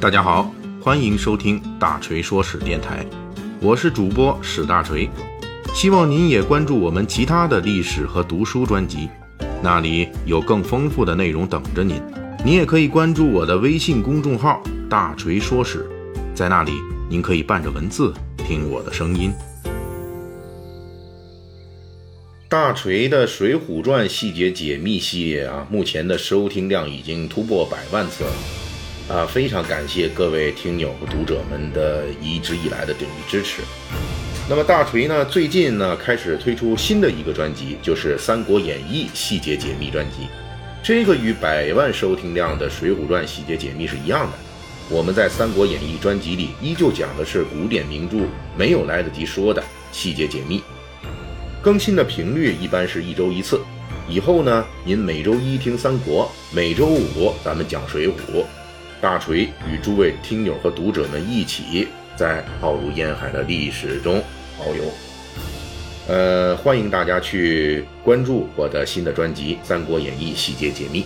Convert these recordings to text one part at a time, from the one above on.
大家好，欢迎收听大锤说史电台，我是主播史大锤，希望您也关注我们其他的历史和读书专辑，那里有更丰富的内容等着您。您也可以关注我的微信公众号“大锤说史”，在那里您可以伴着文字听我的声音。大锤的《水浒传》细节解密系列啊，目前的收听量已经突破百万次了啊！非常感谢各位听友和读者们的一直以来的鼎力支持。那么大锤呢，最近呢开始推出新的一个专辑，就是《三国演义细节解密专辑》。这个与百万收听量的《水浒传》细节解密是一样的。我们在《三国演义》专辑里依旧讲的是古典名著没有来得及说的细节解密。更新的频率一般是一周一次，以后呢，您每周一听三国，每周五咱们讲水浒，大锤与诸位听友和读者们一起在浩如烟海的历史中遨游。呃，欢迎大家去关注我的新的专辑《三国演义细节解密》。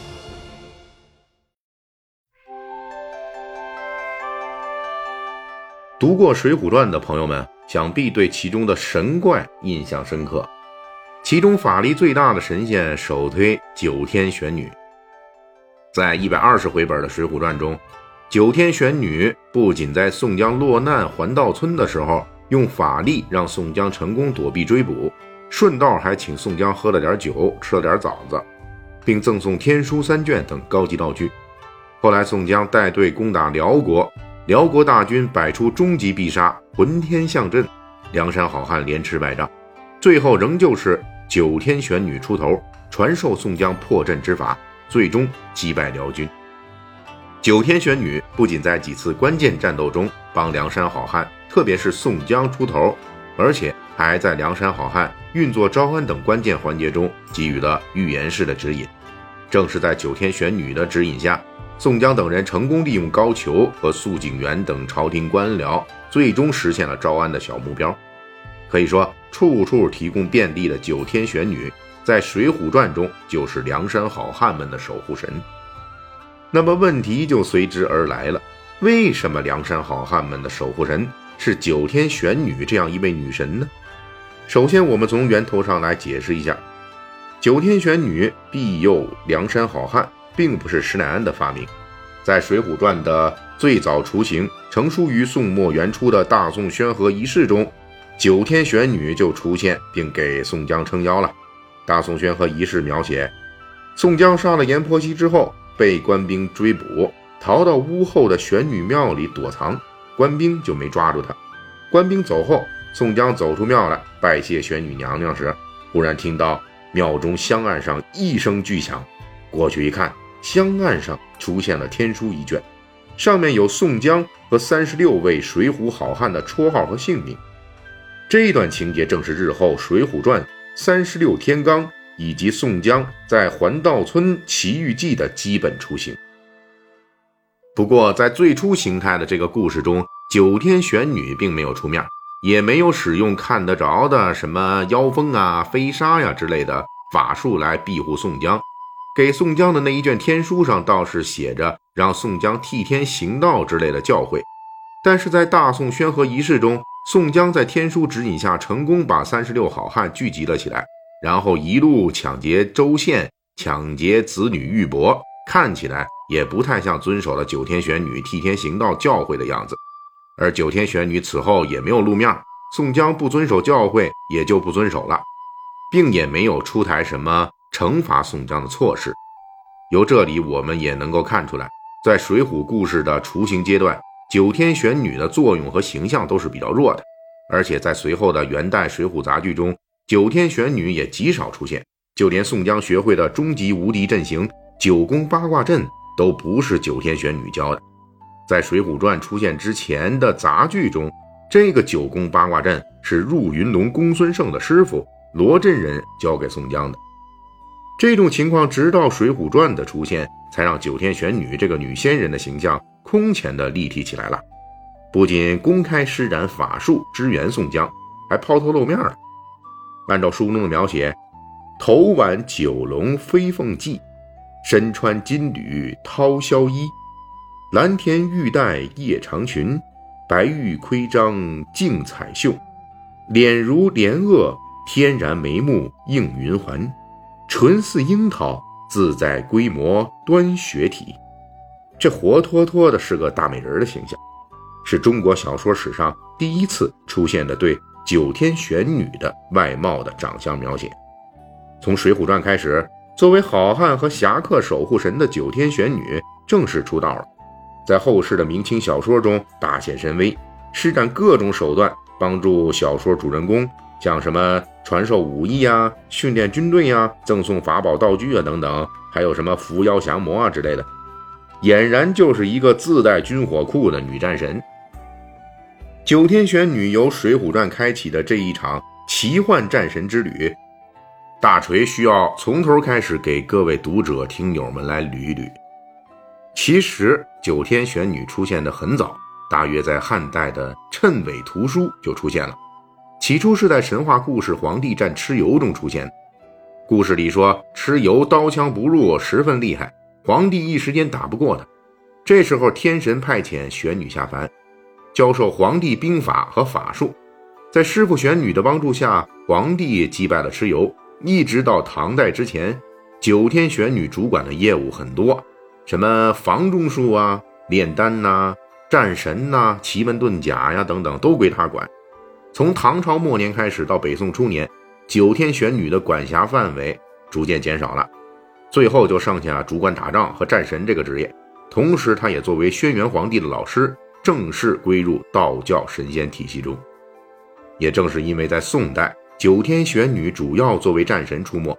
读过《水浒传》的朋友们。想必对其中的神怪印象深刻，其中法力最大的神仙首推九天玄女。在一百二十回本的《水浒传》中，九天玄女不仅在宋江落难还道村的时候用法力让宋江成功躲避追捕，顺道还请宋江喝了点酒，吃了点枣子，并赠送天书三卷等高级道具。后来宋江带队攻打辽国。辽国大军摆出终极必杀、浑天象阵，梁山好汉连吃败仗，最后仍旧是九天玄女出头，传授宋江破阵之法，最终击败辽军。九天玄女不仅在几次关键战斗中帮梁山好汉，特别是宋江出头，而且还在梁山好汉运作招安等关键环节中给予了预言式的指引。正是在九天玄女的指引下。宋江等人成功利用高俅和肃景元等朝廷官僚，最终实现了招安的小目标。可以说，处处提供便利的九天玄女，在《水浒传》中就是梁山好汉们的守护神。那么问题就随之而来了：为什么梁山好汉们的守护神是九天玄女这样一位女神呢？首先，我们从源头上来解释一下：九天玄女庇佑梁山好汉。并不是施耐庵的发明，在《水浒传》的最早雏形成书于宋末元初的大宋宣和遗事中，九天玄女就出现并给宋江撑腰了。大宋宣和遗事描写，宋江杀了阎婆惜之后，被官兵追捕，逃到屋后的玄女庙里躲藏，官兵就没抓住他。官兵走后，宋江走出庙来拜谢玄女娘娘时，忽然听到庙中香案上一声巨响，过去一看。香案上出现了天书一卷，上面有宋江和三十六位水浒好汉的绰号和姓名。这段情节正是日后《水浒传》三十六天罡以及宋江在环道村奇遇记的基本雏形。不过，在最初形态的这个故事中，九天玄女并没有出面，也没有使用看得着的什么妖风啊、飞沙呀之类的法术来庇护宋江。给宋江的那一卷天书上倒是写着让宋江替天行道之类的教诲，但是在大宋宣和仪式中，宋江在天书指引下成功把三十六好汉聚集了起来，然后一路抢劫州县、抢劫子女玉帛，看起来也不太像遵守了九天玄女替天行道教诲的样子。而九天玄女此后也没有露面，宋江不遵守教诲也就不遵守了，并也没有出台什么。惩罚宋江的措施，由这里我们也能够看出来，在水浒故事的雏形阶段，九天玄女的作用和形象都是比较弱的，而且在随后的元代水浒杂剧中，九天玄女也极少出现，就连宋江学会的终极无敌阵型九宫八卦阵都不是九天玄女教的。在《水浒传》出现之前的杂剧中，这个九宫八卦阵是入云龙公孙胜的师傅罗真人教给宋江的。这种情况直到《水浒传》的出现，才让九天玄女这个女仙人的形象空前的立体起来了。不仅公开施展法术支援宋江，还抛头露面了。按照书中的描写，头挽九龙飞凤髻，身穿金缕涛霄衣，蓝田玉带夜长裙，白玉盔章竞彩绣。脸如莲萼，天然眉目映云环；唇似樱桃，自在规模端雪体。这活脱脱的是个大美人的形象，是中国小说史上第一次出现的对九天玄女的外貌的长相描写。从《水浒传》开始，作为好汉和侠客守护神的九天玄女正式出道了，在后世的明清小说中大显神威，施展各种手段。帮助小说主人公，像什么传授武艺啊、训练军队呀、赠送法宝道具啊等等，还有什么扶妖降魔啊之类的，俨然就是一个自带军火库的女战神。九天玄女由《水浒传》开启的这一场奇幻战神之旅，大锤需要从头开始给各位读者听友们来捋一捋。其实，九天玄女出现的很早。大约在汉代的《谶纬图书》就出现了。起初是在神话故事《黄帝战蚩尤》中出现。故事里说，蚩尤刀枪不入，十分厉害，皇帝一时间打不过他。这时候，天神派遣玄女下凡，教授皇帝兵法和法术。在师傅玄女的帮助下，皇帝击败了蚩尤。一直到唐代之前，九天玄女主管的业务很多，什么房中术啊、炼丹呐。战神呐，奇门遁甲呀，等等，都归他管。从唐朝末年开始到北宋初年，九天玄女的管辖范围逐渐减少了，最后就剩下主管打仗和战神这个职业。同时，他也作为轩辕皇帝的老师，正式归入道教神仙体系中。也正是因为在宋代，九天玄女主要作为战神出没，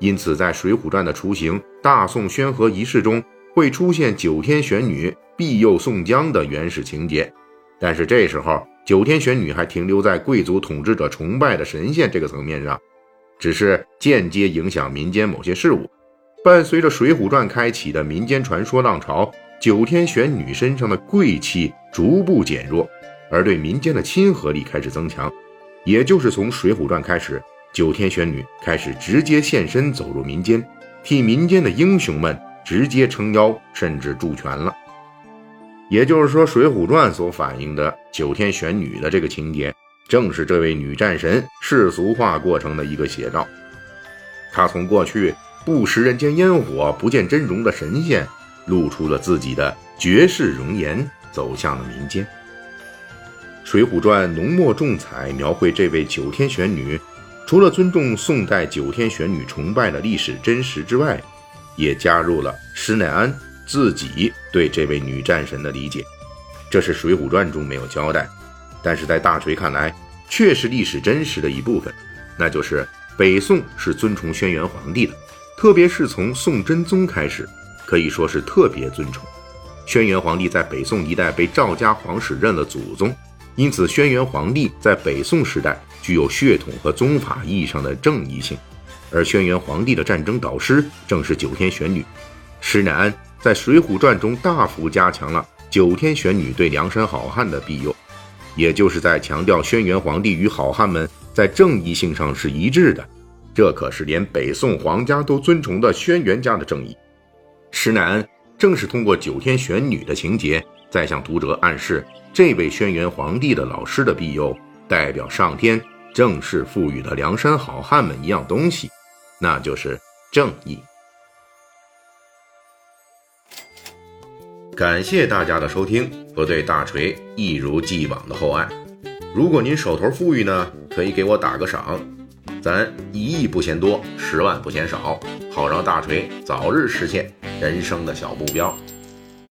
因此在《水浒传》的雏形大宋宣和仪式中会出现九天玄女。庇佑宋江的原始情节，但是这时候九天玄女还停留在贵族统治者崇拜的神仙这个层面上，只是间接影响民间某些事物。伴随着《水浒传》开启的民间传说浪潮，九天玄女身上的贵气逐步减弱，而对民间的亲和力开始增强。也就是从《水浒传》开始，九天玄女开始直接现身走入民间，替民间的英雄们直接撑腰，甚至助拳了。也就是说，《水浒传》所反映的九天玄女的这个情节，正是这位女战神世俗化过程的一个写照。她从过去不食人间烟火、不见真容的神仙，露出了自己的绝世容颜，走向了民间。《水浒传》浓墨重彩描绘这位九天玄女，除了尊重宋代九天玄女崇拜的历史真实之外，也加入了施耐庵。自己对这位女战神的理解，这是《水浒传》中没有交代，但是在大锤看来，却是历史真实的一部分。那就是北宋是尊崇轩辕皇帝的，特别是从宋真宗开始，可以说是特别尊崇。轩辕皇帝在北宋一代被赵家皇室认了祖宗，因此轩辕皇帝在北宋时代具有血统和宗法意义上的正义性。而轩辕皇帝的战争导师正是九天玄女施耐庵。在《水浒传》中大幅加强了九天玄女对梁山好汉的庇佑，也就是在强调轩辕皇帝与好汉们在正义性上是一致的。这可是连北宋皇家都尊崇的轩辕家的正义。施耐庵正是通过九天玄女的情节，在向读者暗示，这位轩辕皇帝的老师的庇佑，代表上天正式赋予了梁山好汉们一样东西，那就是正义。感谢大家的收听和对大锤一如既往的厚爱。如果您手头富裕呢，可以给我打个赏，咱一亿不嫌多，十万不嫌少，好让大锤早日实现人生的小目标。